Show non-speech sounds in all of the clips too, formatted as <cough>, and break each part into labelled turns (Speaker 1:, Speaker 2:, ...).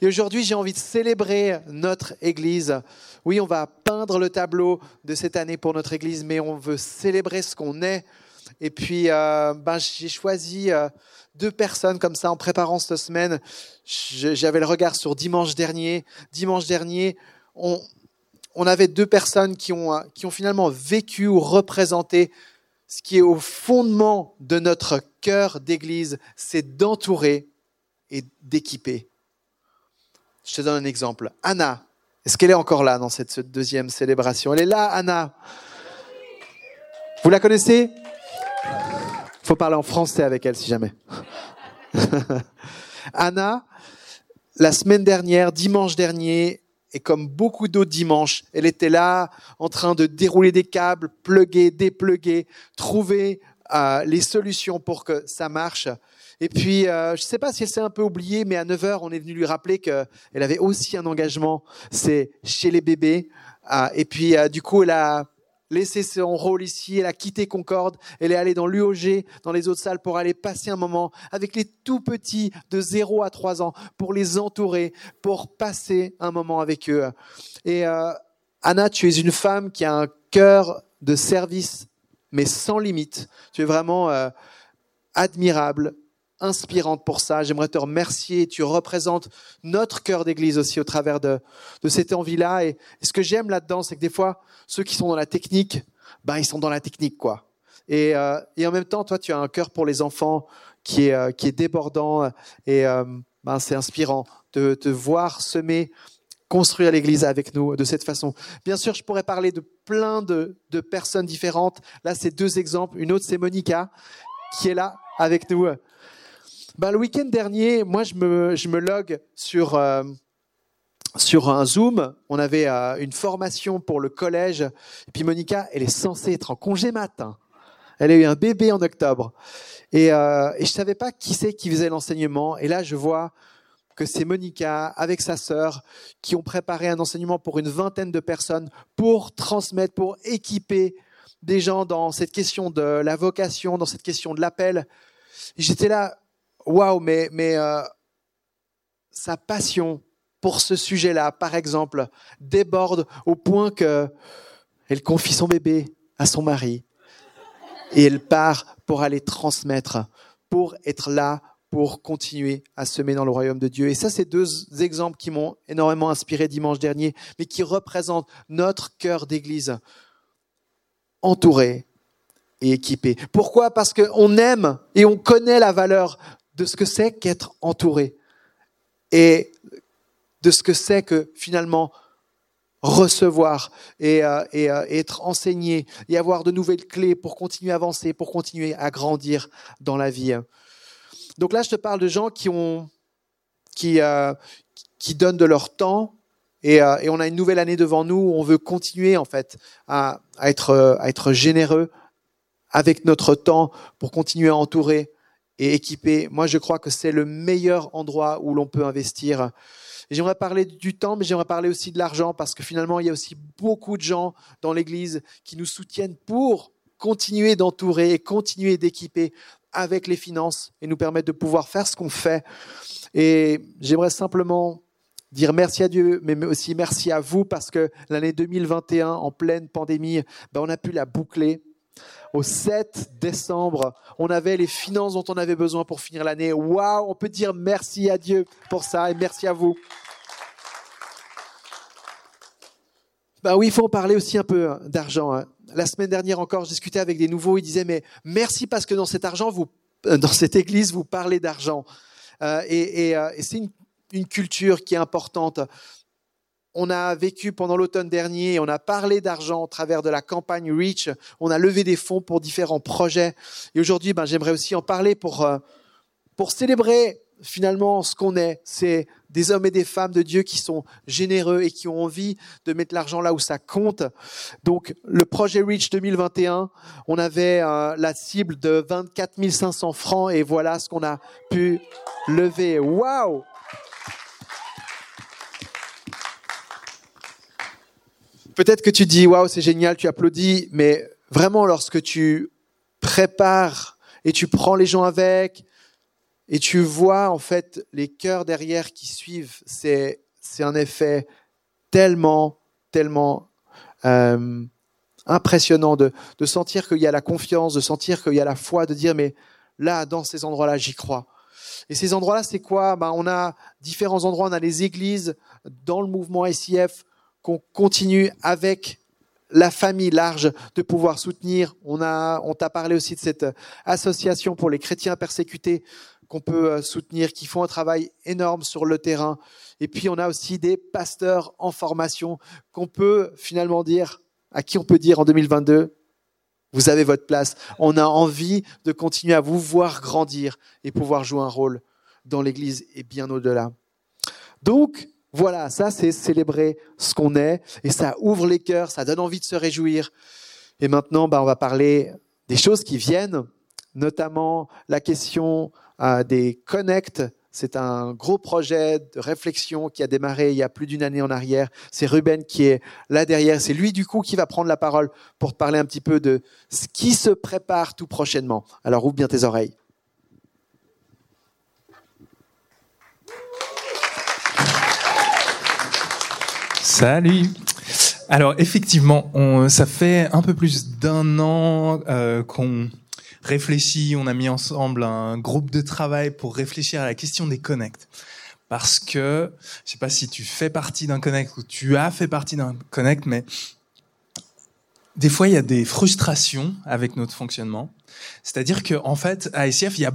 Speaker 1: Et aujourd'hui, j'ai envie de célébrer notre Église. Oui, on va peindre le tableau de cette année pour notre Église, mais on veut célébrer ce qu'on est. Et puis, euh, ben, j'ai choisi euh, deux personnes comme ça en préparant cette semaine. J'avais le regard sur dimanche dernier. Dimanche dernier, on, on avait deux personnes qui ont, qui ont finalement vécu ou représenté ce qui est au fondement de notre cœur d'Église, c'est d'entourer et d'équiper. Je te donne un exemple. Anna, est-ce qu'elle est encore là dans cette deuxième célébration? Elle est là, Anna. Vous la connaissez? Faut parler en français avec elle si jamais. <laughs> Anna, la semaine dernière, dimanche dernier, et comme beaucoup d'autres dimanches, elle était là en train de dérouler des câbles, pluguer, dépluguer, trouver euh, les solutions pour que ça marche. Et puis, euh, je ne sais pas si elle s'est un peu oubliée, mais à 9h, on est venu lui rappeler qu'elle avait aussi un engagement, c'est chez les bébés. Euh, et puis, du coup, elle a laissé son rôle ici, elle a quitté Concorde, elle est allée dans l'UOG, dans les autres salles, pour aller passer un moment avec les tout petits de 0 à 3 ans, pour les entourer, pour passer un moment avec eux. Et Anna, tu es une femme qui a un cœur de service, mais sans limite. Tu es vraiment admirable, inspirante pour ça. J'aimerais te remercier. Tu représentes notre cœur d'église aussi au travers de, de cette envie-là. Et, ce que j'aime là-dedans, c'est que des fois, ceux qui sont dans la technique, ben, ils sont dans la technique, quoi. Et, euh, et en même temps, toi, tu as un cœur pour les enfants qui est, euh, qui est débordant. Et euh, ben, c'est inspirant de te voir semer, construire l'église avec nous de cette façon. Bien sûr, je pourrais parler de plein de, de personnes différentes. Là, c'est deux exemples. Une autre, c'est Monica, qui est là avec nous ben, le week-end dernier, moi, je me, je me log sur, euh, sur un Zoom. On avait euh, une formation pour le collège. Et puis Monica, elle est censée être en congé matin. Elle a eu un bébé en octobre. Et, euh, et je savais pas qui c'est qui faisait l'enseignement. Et là, je vois que c'est Monica avec sa sœur qui ont préparé un enseignement pour une vingtaine de personnes pour transmettre, pour équiper des gens dans cette question de la vocation, dans cette question de l'appel. J'étais là, waouh, mais, mais euh, sa passion pour ce sujet-là, par exemple, déborde au point que elle confie son bébé à son mari et elle part pour aller transmettre, pour être là, pour continuer à semer dans le royaume de Dieu. Et ça, c'est deux exemples qui m'ont énormément inspiré dimanche dernier, mais qui représentent notre cœur d'église, entouré et équipé. Pourquoi? Parce qu'on aime et on connaît la valeur de ce que c'est qu'être entouré et de ce que c'est que finalement recevoir et, euh, euh, être enseigné et avoir de nouvelles clés pour continuer à avancer, pour continuer à grandir dans la vie. Donc là, je te parle de gens qui ont, qui, euh, qui donnent de leur temps et, on a une nouvelle année devant nous où on veut continuer en fait à, être, à être généreux avec notre temps pour continuer à entourer et équipé. Moi, je crois que c'est le meilleur endroit où l'on peut investir. J'aimerais parler du temps, mais j'aimerais parler aussi de l'argent, parce que finalement, il y a aussi beaucoup de gens dans l'Église qui nous soutiennent pour continuer d'entourer et continuer d'équiper avec les finances et nous permettre de pouvoir faire ce qu'on fait. Et j'aimerais simplement dire merci à Dieu, mais aussi merci à vous, parce que l'année 2021, en pleine pandémie, ben on a pu la boucler au 7 décembre, on avait les finances dont on avait besoin pour finir l'année. Waouh, on peut dire merci à Dieu pour ça et merci à vous. Bah oui, il faut en parler aussi un peu hein, d'argent. Hein. La semaine dernière encore, je discutais avec des nouveaux, ils disaient mais merci parce que dans cet argent, euh, dans cette église, vous parlez d'argent. Euh, et, euh, et c'est une culture qui est importante on a vécu pendant l'automne dernier, on a parlé d'argent au travers de la campagne Reach, on a levé des fonds pour différents projets. Et aujourd'hui, ben, j'aimerais aussi en parler pour, euh, pour célébrer finalement ce qu'on est. C'est des hommes et des femmes de Dieu qui sont généreux et qui ont envie de mettre l'argent là où ça compte. Donc, le projet Reach 2021, on avait euh, la cible de 24 500 francs et voilà ce qu'on a pu lever. Waouh! Peut-être que tu dis, waouh, c'est génial, tu applaudis, mais vraiment, lorsque tu prépares et tu prends les gens avec, et tu vois en fait les cœurs derrière qui suivent. C'est c'est un effet tellement tellement euh, impressionnant de, de sentir qu'il y a la confiance, de sentir qu'il y a la foi, de dire mais là dans ces endroits-là j'y crois. Et ces endroits-là, c'est quoi? Ben, On a différents endroits, on a les églises dans le mouvement SIF qu'on continue avec la famille large de pouvoir soutenir. On a, on t'a parlé aussi de cette association pour les chrétiens persécutés qu'on peut euh, soutenir, qui font un travail énorme sur le terrain. Et puis on a aussi des pasteurs en formation qu'on peut finalement dire, à qui on peut dire en 2022, vous avez votre place. On a envie de continuer à vous voir grandir et pouvoir jouer un rôle dans l'Église et bien au-delà. Donc, voilà, ça c'est célébrer ce qu'on est et ça ouvre les cœurs, ça donne envie de se réjouir. Et maintenant, bah, on va parler des choses qui viennent, notamment la question euh, des connects. C'est un gros projet de réflexion qui a démarré il y a plus d'une année en arrière. C'est Ruben qui est là derrière. C'est lui du coup qui va prendre la parole pour parler un petit peu de ce qui se prépare tout prochainement. Alors ouvre bien tes oreilles.
Speaker 2: Salut. Alors effectivement, on, ça fait un peu plus d'un an euh, qu'on réfléchit, on a mis ensemble un groupe de travail pour réfléchir à la question des connects. Parce que, je sais pas si tu fais partie d'un connect ou tu as fait partie d'un connect, mais des fois il y a des frustrations avec notre fonctionnement. C'est-à-dire que en fait, à ICF, il y a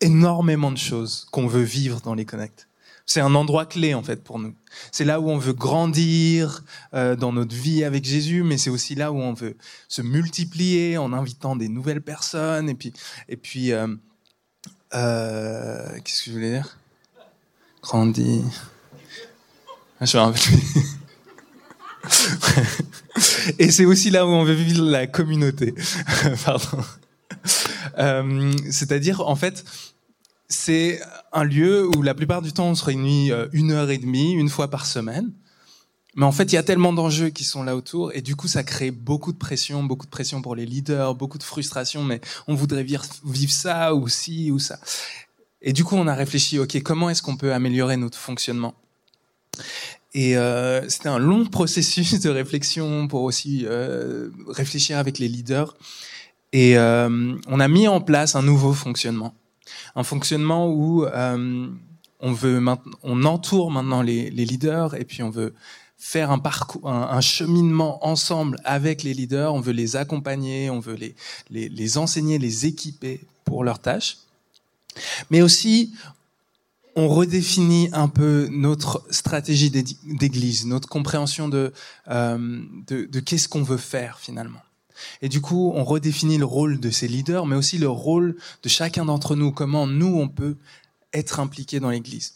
Speaker 2: énormément de choses qu'on veut vivre dans les connects. C'est un endroit clé en fait pour nous. C'est là où on veut grandir euh, dans notre vie avec Jésus, mais c'est aussi là où on veut se multiplier en invitant des nouvelles personnes. Et puis, et puis, euh, euh, qu'est-ce que je voulais dire? Grandir. Ah, je <laughs> Et c'est aussi là où on veut vivre la communauté. <laughs> Pardon. C'est-à-dire, en fait, c'est un lieu où la plupart du temps on se réunit euh, une heure et demie, une fois par semaine. Mais en fait, il y a tellement d'enjeux qui sont là autour, et du coup, ça crée beaucoup de pression, beaucoup de pression pour les leaders, beaucoup de frustration. Mais on voudrait vivre, ça ou ci ou ça. Et du coup, on a réfléchi, ok, comment est-ce qu'on peut améliorer notre fonctionnement? Et euh, c'était un long processus de réflexion pour aussi euh, réfléchir avec les leaders. Et on a mis en place un nouveau fonctionnement un fonctionnement où euh, on veut on entoure maintenant les, leaders et puis on veut faire un parcours, un, cheminement ensemble avec les leaders. On veut les accompagner, on veut les, les, enseigner, les équiper pour leurs tâches. Mais aussi, on redéfinit un peu notre stratégie d'église, notre compréhension de, euh, de, de qu'est-ce qu'on veut faire finalement. Et du coup, on redéfinit le rôle de ces leaders, mais aussi le rôle de chacun d'entre nous, comment nous, on peut être impliqués dans l'Église.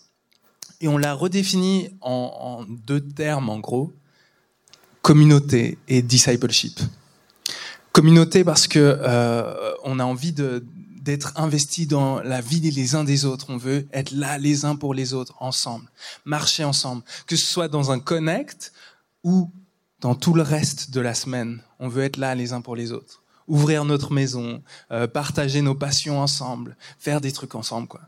Speaker 2: Et on l'a redéfini en, deux termes, en gros, communauté et discipleship. Communauté parce que euh, on a envie d'être investi dans la vie les uns des autres. On veut être là les uns pour les autres, ensemble, marcher ensemble, que ce soit dans un connect ou dans tout le reste de la semaine, on veut être là les uns pour les autres. Ouvrir notre maison, euh, partager nos passions ensemble, faire des trucs ensemble, quoi.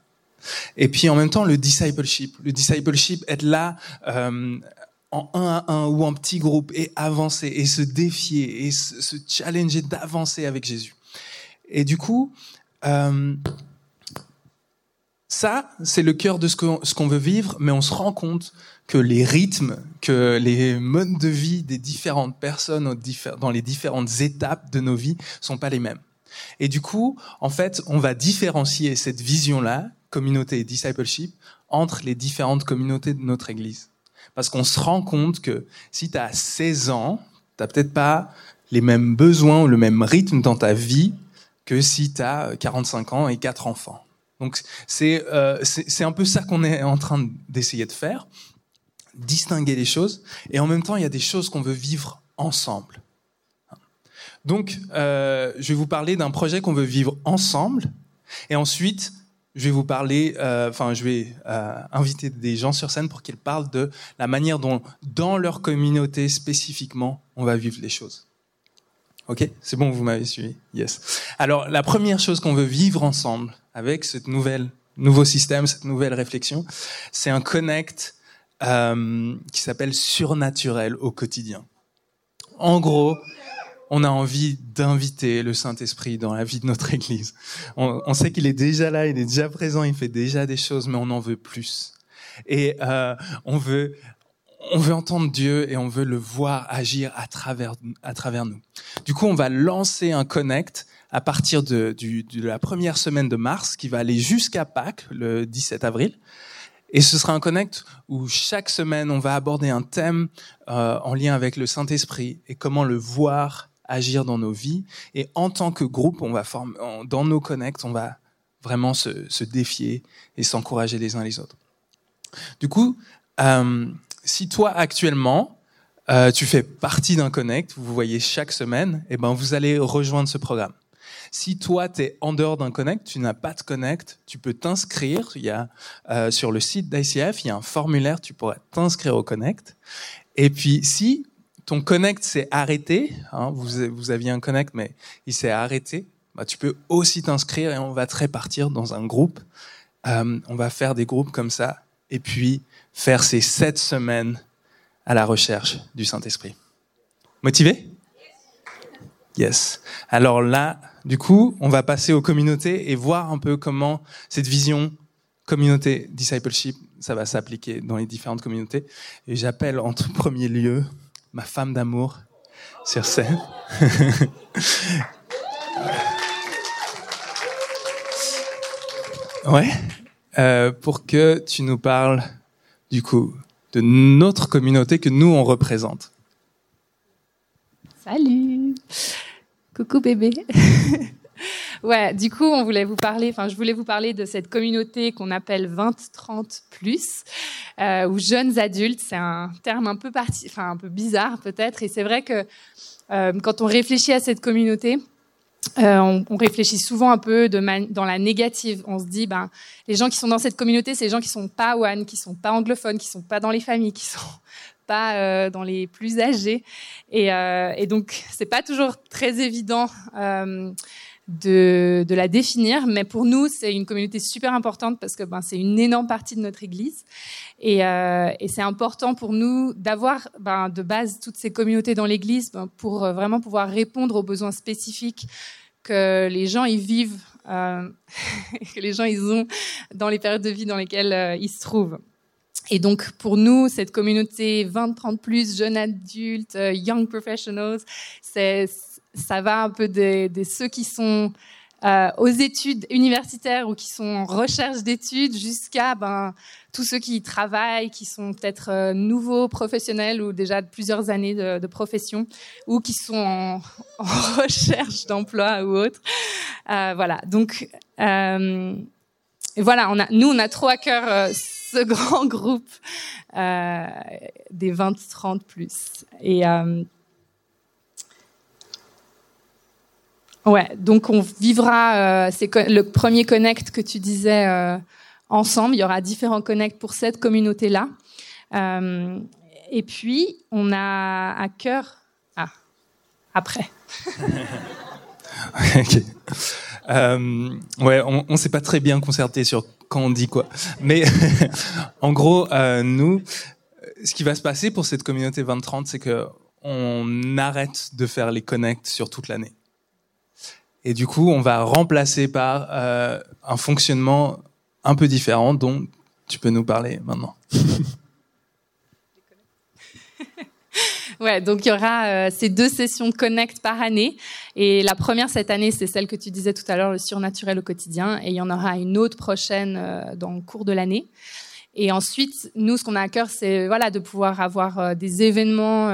Speaker 2: Et puis en même temps, le discipleship. Le discipleship, être là euh, en un à un ou en petit groupe et avancer et se défier et se, challenger d'avancer avec Jésus. Et du coup, euh, ça, c'est le cœur de ce qu'on veut vivre, mais on se rend compte que les rythmes, que les modes de vie des différentes personnes dans les différentes étapes de nos vies sont pas les mêmes. Et du coup, en fait, on va différencier cette vision-là, communauté et discipleship, entre les différentes communautés de notre Église. Parce qu'on se rend compte que si tu as 16 ans, tu peut-être pas les mêmes besoins ou le même rythme dans ta vie que si tu as 45 ans et 4 enfants. Donc euh, c'est un peu ça qu'on est en train d'essayer de faire, distinguer les choses, et en même temps il y a des choses qu'on veut vivre ensemble. Donc euh, je vais vous parler d'un projet qu'on veut vivre ensemble, et ensuite je vais vous parler, euh, enfin je vais inviter des gens sur scène pour qu'ils parlent de la manière dont dans leur communauté spécifiquement on va vivre les choses. Ok, c'est bon, vous m'avez suivi. Yes. Alors, la première chose qu'on veut vivre ensemble avec cette nouvelle nouveau système, cette nouvelle réflexion, c'est un connect euh, qui s'appelle surnaturel au quotidien. En gros, on a envie d'inviter le Saint-Esprit dans la vie de notre Église. On, sait qu'il est déjà là, il est déjà présent, il fait déjà des choses, mais on en veut plus. Et euh, on veut on veut entendre Dieu et on veut le voir agir à travers, à travers nous. Du coup, on va lancer un connect à partir de, de la première semaine de mars qui va aller jusqu'à Pâques, le 17 avril. Et ce sera un connect où chaque semaine, on va aborder un thème euh, en lien avec le Saint-Esprit et comment le voir agir dans nos vies. Et en tant que groupe, on va former, dans nos connects, on va vraiment se, se défier et s'encourager les uns les autres. Du coup, euh, si toi actuellement, euh, tu fais partie d'un connect, vous voyez chaque semaine, eh ben vous allez rejoindre ce programme. Si toi, tu es en dehors d'un connect, tu n'as pas de connect, tu peux t'inscrire. Il y a euh, sur le site d'ICF, il y a un formulaire, tu pourrais t'inscrire au connect. Et puis, si ton connect s'est arrêté, hein, vous, vous aviez un connect, mais il s'est arrêté, bah, tu peux aussi t'inscrire et on va te répartir dans un groupe. Euh, on va faire des groupes comme ça. Et puis, faire ces sept semaines à la recherche du Saint-Esprit. Motivé? Yes. Alors là, du coup, on va passer aux communautés et voir un peu comment cette vision communauté discipleship, ça va s'appliquer dans les différentes communautés. Et j'appelle en tout premier lieu ma femme d'amour sur scène. <laughs> ouais. Euh, pour que tu nous parles du coup, de notre communauté que nous, on représente.
Speaker 3: Salut Coucou bébé <laughs> Ouais, du coup, on voulait vous parler, enfin, je voulais vous parler de cette communauté qu'on appelle 20-30 plus, euh, ou jeunes adultes. C'est un terme un peu parti, un peu bizarre peut-être. Et c'est vrai que euh, quand on réfléchit à cette communauté, euh, on, réfléchit souvent un peu dans la négative. On se dit, ben, les gens qui sont dans cette communauté, c'est les gens qui sont pas one, qui sont pas anglophones, qui sont pas dans les familles, qui sont pas euh, dans les plus âgés. Et, euh, et donc, c'est pas toujours très évident euh, de, de, la définir, mais pour nous, c'est une communauté super importante parce que ben, c'est une énorme partie de notre Église. Et, euh, et c'est important pour nous d'avoir ben, de base toutes ces communautés dans l'Église ben, pour euh, vraiment pouvoir répondre aux besoins spécifiques que les gens y vivent, euh, <laughs> que les gens ils ont dans les périodes de vie dans lesquelles ils se trouvent. Et donc pour nous, cette communauté 20-30 plus, jeunes adultes, euh, young professionals, ça va un peu des, des ceux qui sont euh, aux études universitaires ou qui sont en recherche d'études jusqu'à ben, tous ceux qui travaillent, qui sont peut-être euh, nouveaux professionnels ou déjà de plusieurs années de, de profession ou qui sont en, <laughs> en recherche d'emploi ou autre. Euh, voilà, donc euh, voilà, on a, nous on a trop à cœur euh, ce <laughs> grand groupe euh, des 20-30 plus. Et Ouais, donc on vivra, euh, c'est le premier connect que tu disais euh, ensemble. Il y aura différents connects pour cette communauté-là. Euh, et puis, on a à cœur. Ah, après. <laughs>
Speaker 2: ok. Euh, ouais, on ne s'est pas très bien concerté sur quand on dit quoi. Mais <laughs> en gros, euh, nous, ce qui va se passer pour cette communauté 2030, c'est que on arrête de faire les connects sur toute l'année. Et du coup, on va remplacer par euh, un fonctionnement un peu différent dont tu peux nous parler maintenant. <laughs>
Speaker 3: ouais, donc il y aura euh, ces deux sessions Connect par année. Et la première cette année, c'est celle que tu disais tout à l'heure, le surnaturel au quotidien. Et il y en aura une autre prochaine euh, dans le cours de l'année. Et ensuite, nous, ce qu'on a à cœur, c'est voilà, de pouvoir avoir euh, des événements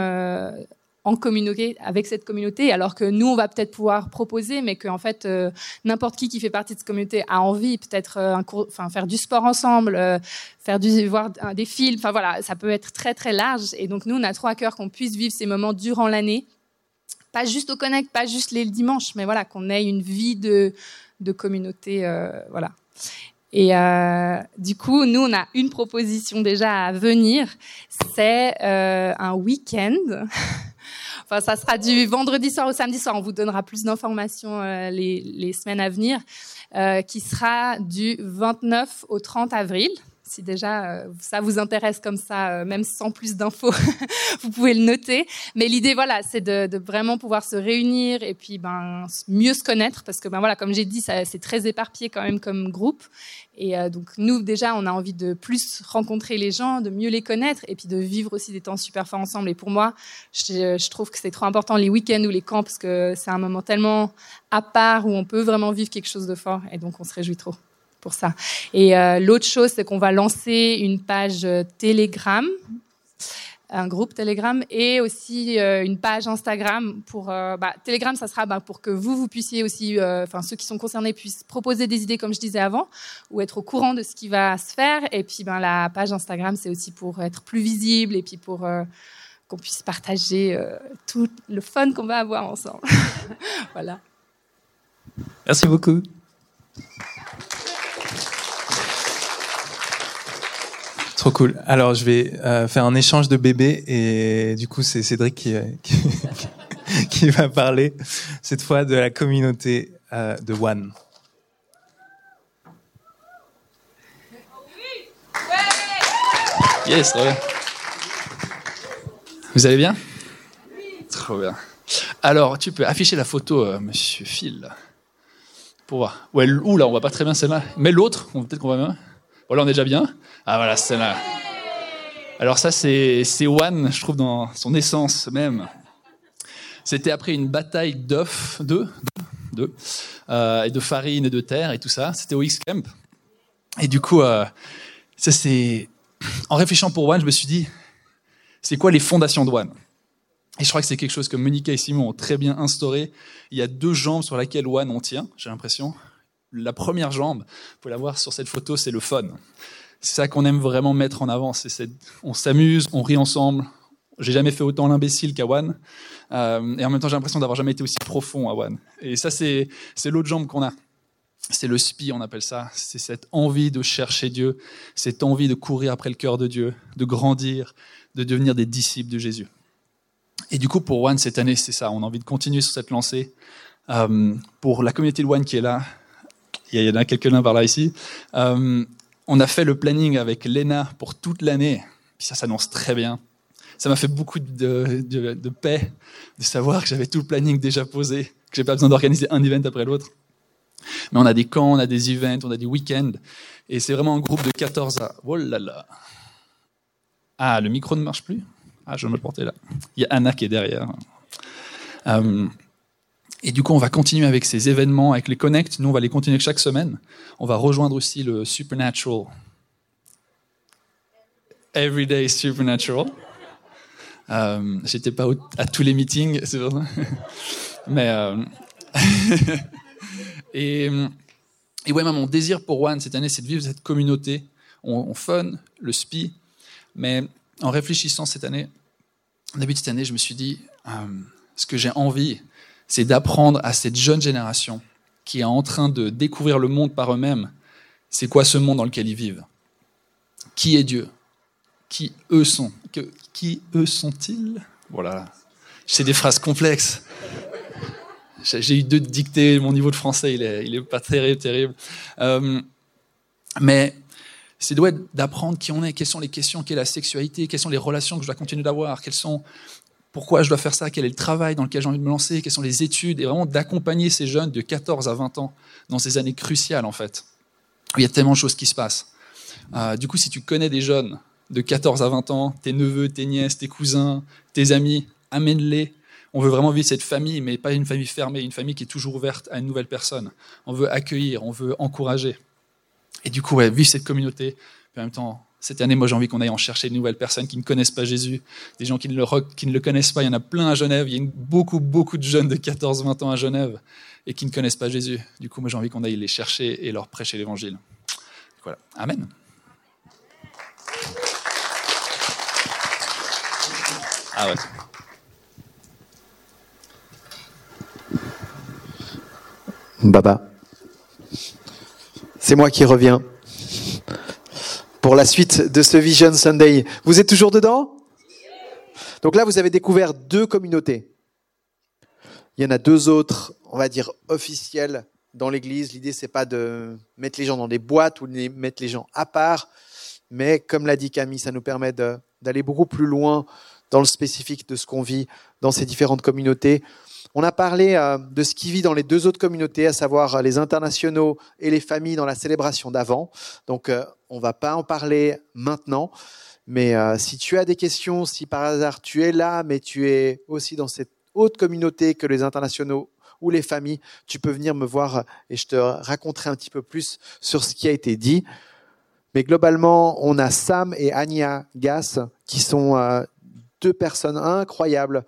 Speaker 3: en communauté avec cette communauté, alors que nous on va peut-être pouvoir proposer, mais qu'en fait euh, n'importe qui qui fait partie de cette communauté a envie peut-être euh, faire du sport ensemble, euh, faire du voir des films, enfin voilà, ça peut être très très large. Et donc nous on a trop à cœur qu'on puisse vivre ces moments durant l'année, pas juste au connect, pas juste les dimanches, mais voilà qu'on ait une vie de de communauté, euh, voilà. Et euh, du coup, nous, on a une proposition déjà à venir. C'est euh, un week-end <laughs> enfin, ça sera du vendredi soir au samedi soir. On vous donnera plus d'informations euh, les, semaines à venir, euh, qui sera du 29 au 30 avril si déjà euh, ça vous intéresse comme ça, euh, même sans plus d'infos, <laughs> vous pouvez le noter. Mais l'idée, voilà, c'est de, vraiment pouvoir se réunir et puis ben mieux se connaître parce que ben voilà, comme j'ai dit, c'est très éparpillé quand même comme groupe. Et euh, donc nous déjà, on a envie de plus rencontrer les gens, de mieux les connaître et puis de vivre aussi des temps super forts ensemble. Et pour moi, je, je trouve que c'est trop important les week-ends ou les camps parce que c'est un moment tellement à part où on peut vraiment vivre quelque chose de fort. Et donc on se réjouit trop ça. Et euh, l'autre chose, c'est qu'on va lancer une page euh, Telegram, un groupe Telegram et aussi euh, une page Instagram pour bah, Telegram ça sera bah, pour que vous vous puissiez aussi enfin ceux qui sont concernés puissent proposer des idées comme je disais avant ou être au courant de ce qui va se faire. Et puis ben la page Instagram c'est aussi pour être plus visible et puis pour qu'on puisse partager tout le fun qu'on va avoir ensemble. <laughs> Voilà.
Speaker 2: Merci beaucoup Trop cool. Alors, je vais euh, faire un échange de bébés et du coup, c'est Cédric qui, qui, <laughs> qui, va parler cette fois de la communauté euh, de One.
Speaker 4: Yes, trop bien. Vous allez bien? Trop bien. Alors, tu peux afficher la photo, euh, Monsieur Phil, pour voir. Ouais, ou là, on voit pas très bien celle-là. Mais l'autre, peut-être qu'on va bien. On est déjà bien. Ah voilà, c'est là. Alors ça, c'est One, je trouve, dans son essence même. C'était après une bataille d'œufs, de, de, euh, et de farine et de terre et tout ça. C'était au X-Camp. Et du coup, euh, ça c'est... En réfléchissant pour One, je me suis dit, c'est quoi les fondations de One Et je crois que c'est quelque chose que Monica et Simon ont très bien instauré. Il y a deux jambes sur lesquelles One on tient, j'ai l'impression la première jambe, vous pouvez la voir sur cette photo, c'est le fun. C'est ça qu'on aime vraiment mettre en avant. On s'amuse, on rit ensemble. J'ai jamais fait autant l'imbécile qu'à One. Euh, et en même temps, j'ai l'impression d'avoir jamais été aussi profond à One. Et ça, c'est l'autre jambe qu'on a. C'est le spi, on appelle ça. C'est cette envie de chercher Dieu, cette envie de courir après le cœur de Dieu, de grandir, de devenir des disciples de Jésus. Et du coup, pour One, cette année, c'est ça. On a envie de continuer sur cette lancée. Euh, pour la communauté de One qui est là, il y en a quelques-uns par là ici. Euh, on a fait le planning avec Lena pour toute l'année, ça s'annonce très bien. Ça m'a fait beaucoup de, paix de savoir que j'avais tout le planning déjà posé, que j'ai pas besoin d'organiser un event après l'autre. Mais on a des camps, on a des events, on a des week-ends, et c'est vraiment un groupe de 14 à... Oh là là Ah, le micro ne marche plus? Ah, je vais me le porter là. Il y a Anna qui est derrière. Euh, et du coup, on va continuer avec ces événements, avec les connects. Nous, on va les continuer chaque semaine. On va rejoindre aussi le Supernatural. Everyday Supernatural. Euh, J'étais pas à tous les meetings. Mais euh... <laughs> et, ouais, mon désir pour One cette année, c'est de vivre cette communauté. On, on fun, le SPI, mais en réfléchissant cette année, début de cette année, je me suis dit, euh, ce que j'ai envie, c'est d'apprendre à cette jeune génération qui est en train de découvrir le monde par eux-mêmes, c'est quoi ce monde dans lequel ils vivent? Qui est Dieu? Qui eux sont? Qui eux sont-ils? Voilà. C'est des phrases complexes. J'ai eu deux dictées, mon niveau de français, il est, pas terrible, terrible. Euh, mais c'est d'apprendre qui on est, quelles sont les questions, quelle est la sexualité, quelles sont les relations que je dois continuer d'avoir, quelles sont pourquoi je dois faire ça, quel est le travail dans lequel j'ai envie de me lancer, quelles sont les études, et vraiment d'accompagner ces jeunes de 14 à 20 ans dans ces années cruciales en fait. il y a tellement de choses qui se passent. Euh, du coup, si tu connais des jeunes de 14 à 20 ans, tes neveux, tes nièces, tes cousins, tes amis, amène-les. On veut vraiment vivre cette famille, mais pas une famille fermée, une famille qui est toujours ouverte à une nouvelle personne. On veut accueillir, on veut encourager. Et du coup, ouais, vivre cette communauté, en même temps cette année, moi, j'ai envie qu'on aille en chercher de nouvelles personnes qui ne connaissent pas Jésus, des gens qui ne, le, connaissent pas. Il y en a plein à Genève. Il y a beaucoup, beaucoup de jeunes de 14-20 ans à Genève et qui ne connaissent pas Jésus. Du coup, moi, j'ai envie qu'on aille les chercher et leur prêcher l'évangile. Voilà. Amen. Ah ouais.
Speaker 1: Baba. C'est moi qui reviens pour la suite de ce Vision Sunday. Vous êtes toujours dedans? Donc là, vous avez découvert deux communautés. Il y en a deux autres, on va dire officiels dans l'Église. L'idée, c'est pas de mettre les gens dans des boîtes ou de mettre les gens à part, mais comme l'a dit Camille, ça nous permet d'aller beaucoup plus loin dans le spécifique de ce qu'on vit dans ces différentes communautés. On a parlé euh, de ce qui vit dans les deux autres communautés, à savoir les internationaux et les familles dans la célébration d'avant. Donc, euh, on va pas en parler maintenant. Mais euh, si tu as des questions, si par hasard tu es là, mais tu es aussi dans cette autre communauté que les internationaux ou les familles, tu peux venir me voir et je te raconterai un petit peu plus sur ce qui a été dit. Mais globalement, on a Sam et Anya Gass qui sont euh, deux personnes incroyables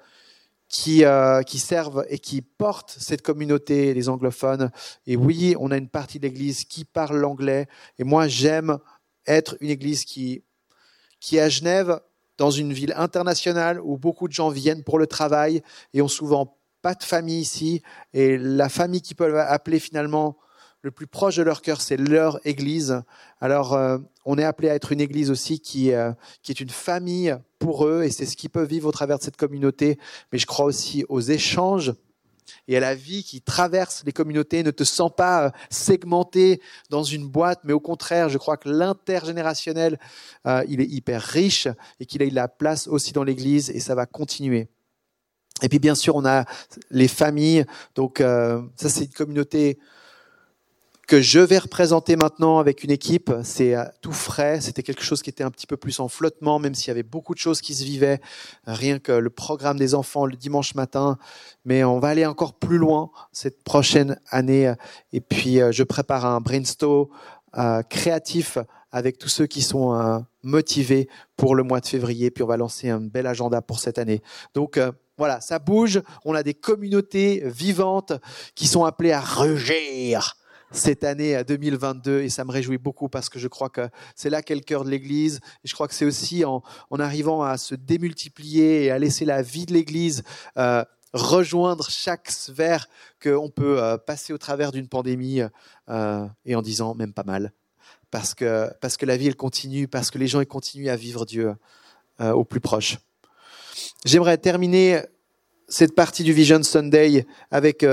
Speaker 1: qui, euh, qui servent et qui portent cette communauté, les anglophones. Et oui, on a une partie de l'Église qui parle l'anglais. Et moi, j'aime être une Église qui qui est à Genève, dans une ville internationale où beaucoup de gens viennent pour le travail et ont souvent pas de famille ici. Et la famille qu'ils peuvent appeler finalement le plus proche de leur cœur, c'est leur église. Alors, euh, on est appelé à être une église aussi qui, euh, qui est une famille pour eux, et c'est ce qu'ils peuvent vivre au travers de cette communauté. Mais je crois aussi aux échanges et à la vie qui traverse les communautés. Ne te sens pas euh, segmenté dans une boîte, mais au contraire, je crois que l'intergénérationnel, il est hyper riche et qu'il a eu la place aussi dans l'Église et ça va continuer. Et puis bien sûr, on a les familles. Donc ça, c'est une communauté que je vais représenter maintenant avec une équipe. C'est euh, tout frais. C'était quelque chose qui était un petit peu plus en flottement, même s'il y avait beaucoup de choses qui se vivaient. Rien que le programme des enfants le dimanche matin. Mais on va aller encore plus loin cette prochaine année. Et puis, euh, je prépare un brainstorm euh, créatif avec tous ceux qui sont motivés pour le mois de février. Puis on va lancer un bel agenda pour cette année. Donc, voilà, ça bouge. On a des communautés vivantes qui sont appelées à rugir cette année 2022 et ça me réjouit beaucoup parce que je crois que c'est là qu'est le cœur de l'Église et je crois que c'est aussi en, arrivant à se démultiplier et à laisser la vie de l'Église euh, rejoindre chaque sphère qu'on peut euh, passer au travers d'une pandémie euh, et en disant même pas mal parce que, parce que la vie elle continue, parce que les gens ils continuent à vivre Dieu au plus proche. J'aimerais terminer cette partie du Vision Sunday avec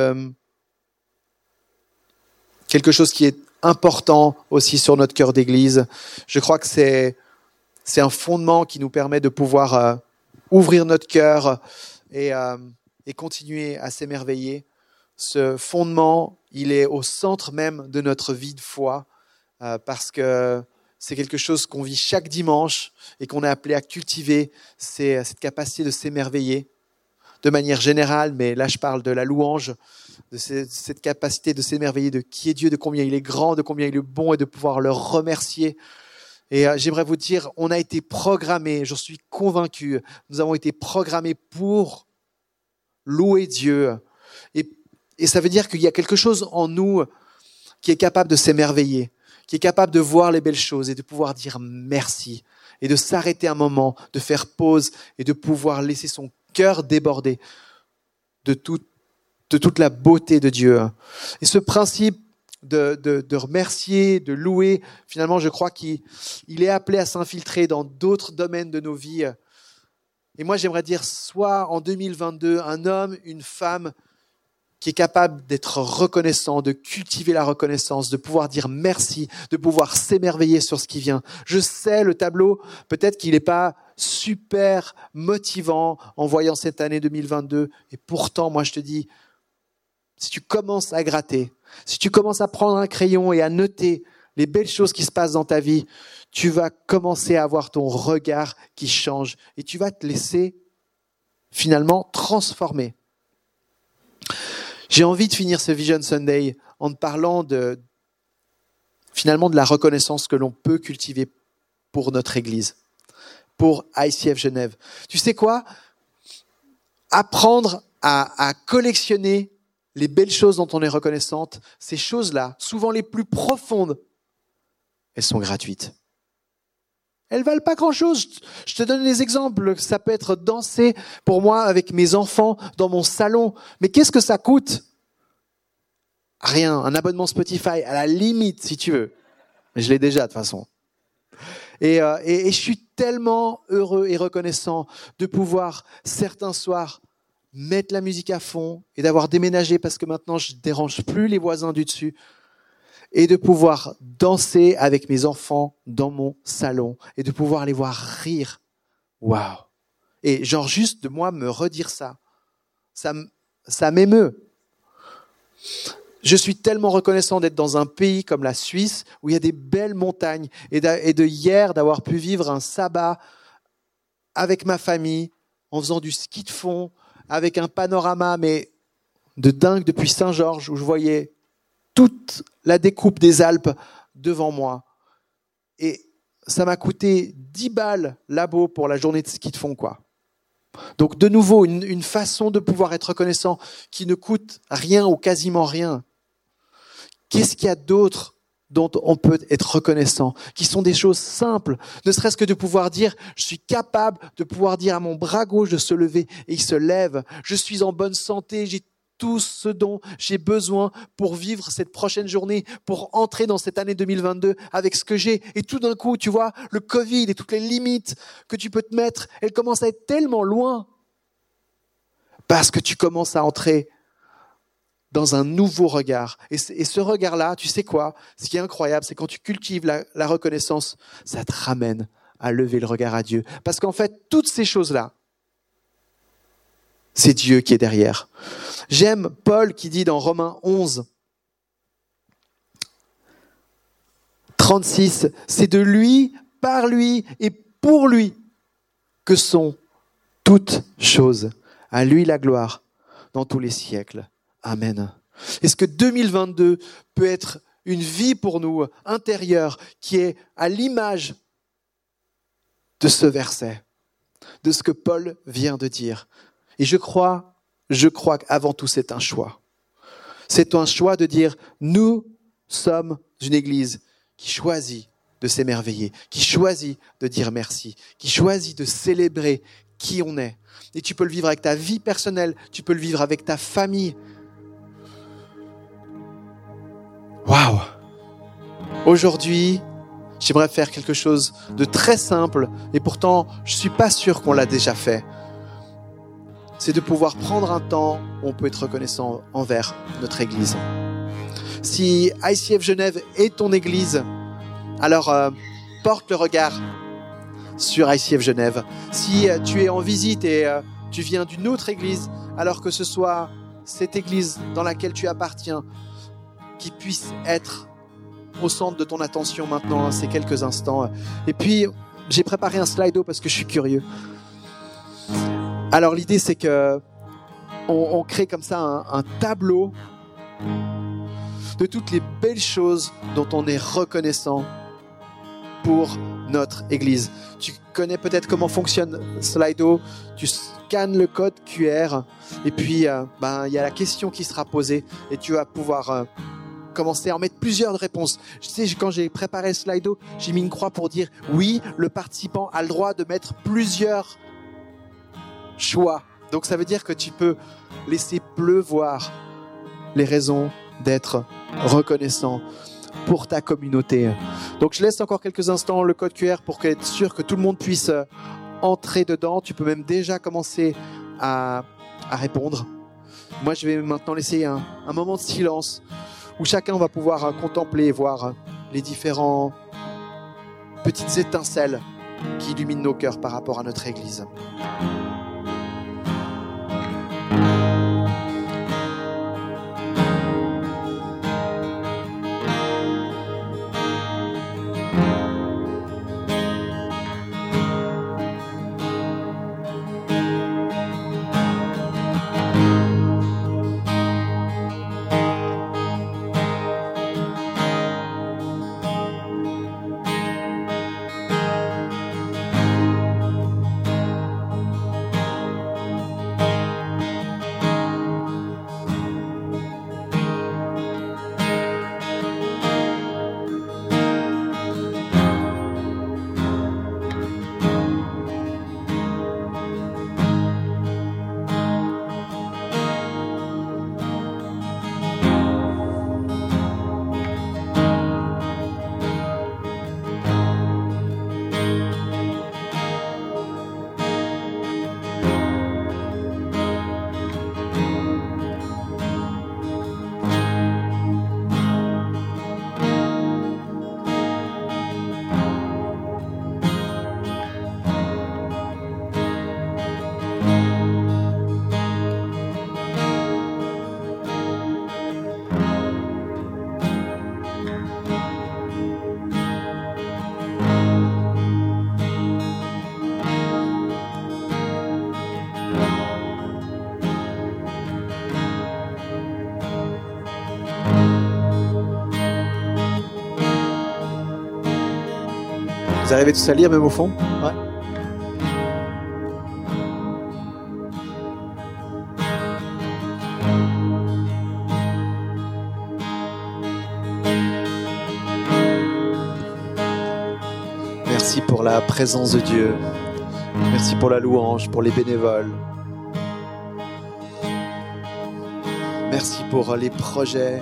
Speaker 1: quelque chose qui est important aussi sur notre cœur d'église. Je crois que c'est, c'est un fondement qui nous permet de pouvoir euh, ouvrir notre cœur et, euh, et continuer à s'émerveiller. Ce fondement, il est au centre même de notre vie de foi euh, parce que c'est quelque chose qu'on vit chaque dimanche et qu'on est appelé à cultiver, c'est cette capacité de s'émerveiller de manière générale, mais là je parle de la louange, de cette capacité de s'émerveiller de qui est Dieu, de combien il est grand, de combien il est bon et de pouvoir le remercier. Et euh, j'aimerais vous dire, on a été programmés, j'en suis convaincu, nous avons été programmés pour louer Dieu. Et, et ça veut dire qu'il y a quelque chose en nous qui est capable de s'émerveiller, qui est capable de voir les belles choses et de pouvoir dire merci et de s'arrêter un moment, de faire pause et de pouvoir laisser son cœur débordé de, de toute la beauté de Dieu. Et ce principe de, de, remercier, de louer, finalement, je crois qu'il est appelé à s'infiltrer dans d'autres domaines de nos vies. Et moi, j'aimerais dire, soit en 2022, un homme, une femme qui est capable d'être reconnaissant, de cultiver la reconnaissance, de pouvoir dire merci, de pouvoir s'émerveiller sur ce qui vient. Je sais, le tableau, peut-être qu'il n'est pas super motivant en voyant cette année 2022, et pourtant, moi, je te dis, si tu commences à gratter, si tu commences à prendre un crayon et à noter les belles choses qui se passent dans ta vie, tu vas commencer à avoir ton regard qui change et tu vas te laisser finalement transformer. J'ai envie de finir ce Vision Sunday en te parlant de, finalement, de la reconnaissance que l'on peut cultiver pour notre Église, pour ICF Genève. Tu sais quoi? Apprendre à, à collectionner les belles choses dont on est reconnaissante, ces choses-là, souvent les plus profondes, elles sont gratuites. Elles valent pas grand-chose. Je te donne des exemples. Ça peut être danser pour moi avec mes enfants dans mon salon. Mais qu'est-ce que ça coûte? Rien. Un abonnement Spotify, à la limite, si tu veux. Je l'ai déjà de toute façon. Et, euh, et, je suis tellement heureux et reconnaissant de pouvoir certains soirs mettre la musique à fond et d'avoir déménagé parce que maintenant je dérange plus les voisins du dessus et de pouvoir danser avec mes enfants dans mon salon et de pouvoir les voir rire. Waouh! Et genre juste de moi me redire ça, ça, ça m'émeut. Je suis tellement reconnaissant d'être dans un pays comme la Suisse où il y a des belles montagnes et de hier d'avoir pu vivre un sabbat avec ma famille en faisant du ski de fond avec un panorama mais de dingue depuis Saint-Georges où je voyais toute la découpe des Alpes devant moi. Et ça m'a coûté 10 balles labo pour la journée de ski de fond quoi. Donc de nouveau une, une façon de pouvoir être reconnaissant qui ne coûte rien ou quasiment rien Qu'est-ce qu'il y a d'autre dont on peut être reconnaissant, qui sont des choses simples, ne serait-ce que de pouvoir dire, je suis capable de pouvoir dire à mon bras gauche de se lever et il se lève, je suis en bonne santé, j'ai tout ce dont j'ai besoin pour vivre cette prochaine journée, pour entrer dans cette année 2022 avec ce que j'ai. Et tout d'un coup, tu vois, le Covid et toutes les limites que tu peux te mettre, elles commencent à être tellement loin. Parce que tu commences à entrer dans un nouveau regard. Et, ce regard-là, tu sais quoi? Ce qui est incroyable, c'est quand tu cultives la, la reconnaissance, ça te ramène à lever le regard à Dieu. Parce qu'en fait, toutes ces choses-là, c'est Dieu qui est derrière. J'aime Paul qui dit dans Romains 11, 36, c'est de lui, par lui et pour lui que sont toutes choses. À lui la gloire dans tous les siècles. Amen. Est-ce que 2022 peut être une vie pour nous intérieure qui est à l'image de ce verset, de ce que Paul vient de dire? Et je crois, je crois qu'avant tout c'est un choix. C'est un choix de dire nous sommes une église qui choisit de s'émerveiller, qui choisit de dire merci, qui choisit de célébrer qui on est. Et tu peux le vivre avec ta vie personnelle, tu peux le vivre avec ta famille, Aujourd'hui, j'aimerais faire quelque chose de très simple, et pourtant, je ne suis pas sûr qu'on l'a déjà fait. C'est de pouvoir prendre un temps où on peut être reconnaissant envers notre Église. Si ICF Genève est ton Église, alors euh, porte le regard sur ICF Genève. Si euh, tu es en visite et euh, tu viens d'une autre Église, alors que ce soit cette Église dans laquelle tu appartiens, qui puisse être au centre de ton attention maintenant, ces quelques instants. Et puis, j'ai préparé un slido parce que je suis curieux. Alors, l'idée, c'est que on, crée comme ça un, tableau de toutes les belles choses dont on est reconnaissant pour notre Église. Tu connais peut-être comment fonctionne Slido. Tu scannes le code QR et puis euh, ben, il y a la question qui sera posée et tu vas pouvoir euh, commencer à en mettre plusieurs réponses. Je sais, quand j'ai préparé le Slido, j'ai mis une croix pour dire oui, le participant a le droit de mettre plusieurs choix. Donc ça veut dire que tu peux laisser pleuvoir les raisons d'être reconnaissant pour ta communauté. Donc je laisse encore quelques instants le code QR pour être sûr que tout le monde puisse euh, entrer dedans. Tu peux même déjà commencer à, répondre. Moi, je vais maintenant laisser un moment de silence où chacun va pouvoir euh, contempler et voir euh, les différents petites étincelles qui illuminent nos cœurs par rapport à notre Église. Vous arrivez tous à lire même au fond Ouais. Merci pour la présence de Dieu. Merci pour la louange, pour les bénévoles. Merci pour les projets.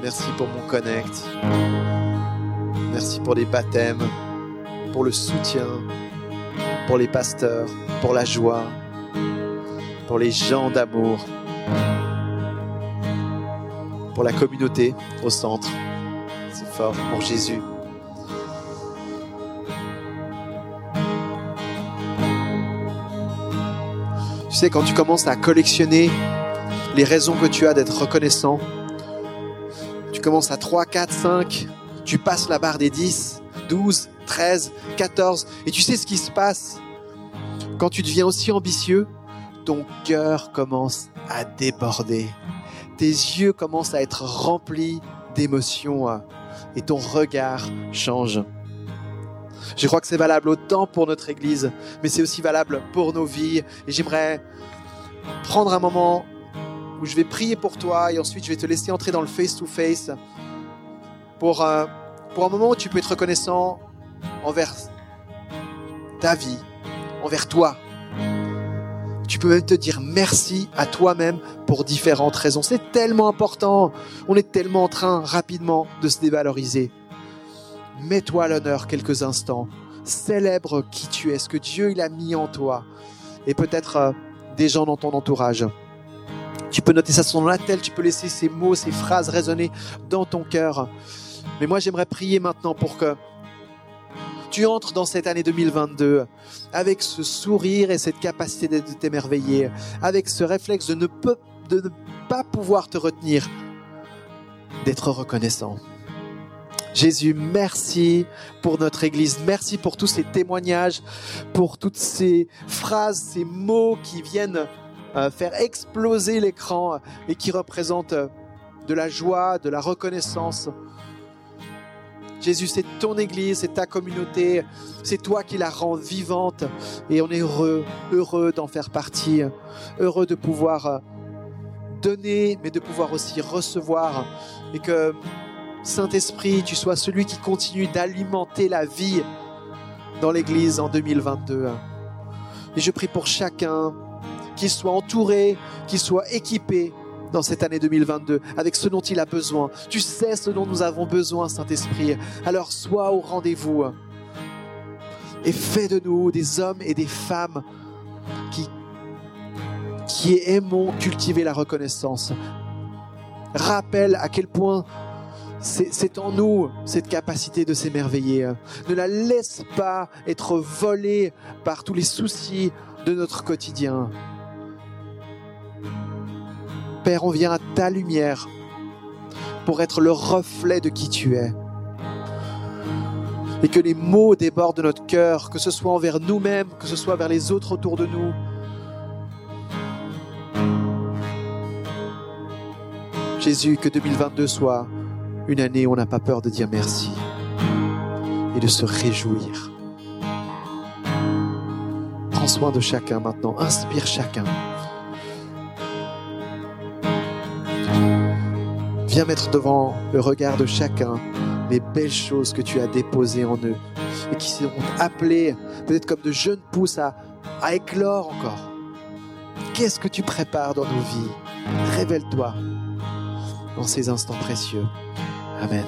Speaker 1: Merci pour mon connect. Pour les baptêmes, pour le soutien, pour les pasteurs, pour la joie, pour les gens d'amour, pour la communauté au centre. C'est fort pour Jésus. Tu sais, quand tu commences à collectionner les raisons que tu as d'être reconnaissant, tu commences à 3, 4, 5, tu passes la barre des 10, 12, 13, 14, et tu sais ce qui se passe. Quand tu deviens aussi ambitieux, ton cœur commence à déborder. Tes yeux commencent à être remplis d'émotions euh, et ton regard change. Je crois que c'est valable autant pour notre Église, mais c'est aussi valable pour nos vies. Et j'aimerais prendre un moment où je vais prier pour toi et ensuite je vais te laisser entrer dans le face-to-face pour, euh, pour un moment tu peux être reconnaissant envers ta vie, envers toi. Tu peux même te dire merci à toi-même pour différentes raisons. C'est tellement important. On est tellement en train rapidement de se dévaloriser. Mets-toi à l'honneur quelques instants. Célèbre qui tu es, ce que Dieu a mis en toi. Et peut-être euh, des gens dans ton entourage. Tu peux noter ça sur la tête, tu peux laisser ces mots, ces phrases résonner dans ton cœur. Mais moi, j'aimerais prier maintenant pour que tu entres dans cette année 2022 avec ce sourire et cette capacité de t'émerveiller, avec ce réflexe de ne, pas pouvoir te retenir, d'être reconnaissant. Jésus, merci pour notre Église, merci pour tous ces témoignages, pour toutes ces phrases, ces mots qui viennent euh, faire exploser l'écran et qui représentent euh, de la joie, de la reconnaissance. Jésus, c'est ton Église, c'est ta communauté, c'est toi qui la rends vivante et on est heureux, heureux d'en faire partie, heureux de pouvoir euh, donner, mais de pouvoir aussi recevoir et que Saint-Esprit, tu sois celui qui continue d'alimenter la vie dans l'Église en 2022. Et je prie pour chacun qu'il soit entouré, qu'il soit équipé dans cette année 2022 avec ce dont il a besoin. Tu sais ce dont nous avons besoin, Saint-Esprit. Alors sois au rendez-vous et fais de nous des hommes et des femmes qui, qui aimons cultiver la reconnaissance. Rappelle à quel point c'est c'est en nous cette capacité de s'émerveiller. Ne la laisse pas être volée par tous les soucis de notre quotidien. Père, on vient à ta lumière pour être le reflet de qui tu es. Et que les mots débordent de notre cœur, que ce soit envers nous-mêmes, que ce soit vers les autres autour de nous. Jésus, que 2022 soit une année où on n'a pas peur de dire merci et de se réjouir. Prends soin de chacun maintenant, inspire chacun. Viens mettre devant le regard de chacun les belles choses que tu as déposées en eux et qui seront appelées, peut-être comme de jeunes pousses, à, éclore encore. Qu'est-ce que tu prépares dans nos vies? Révèle-toi dans ces instants précieux. Amen.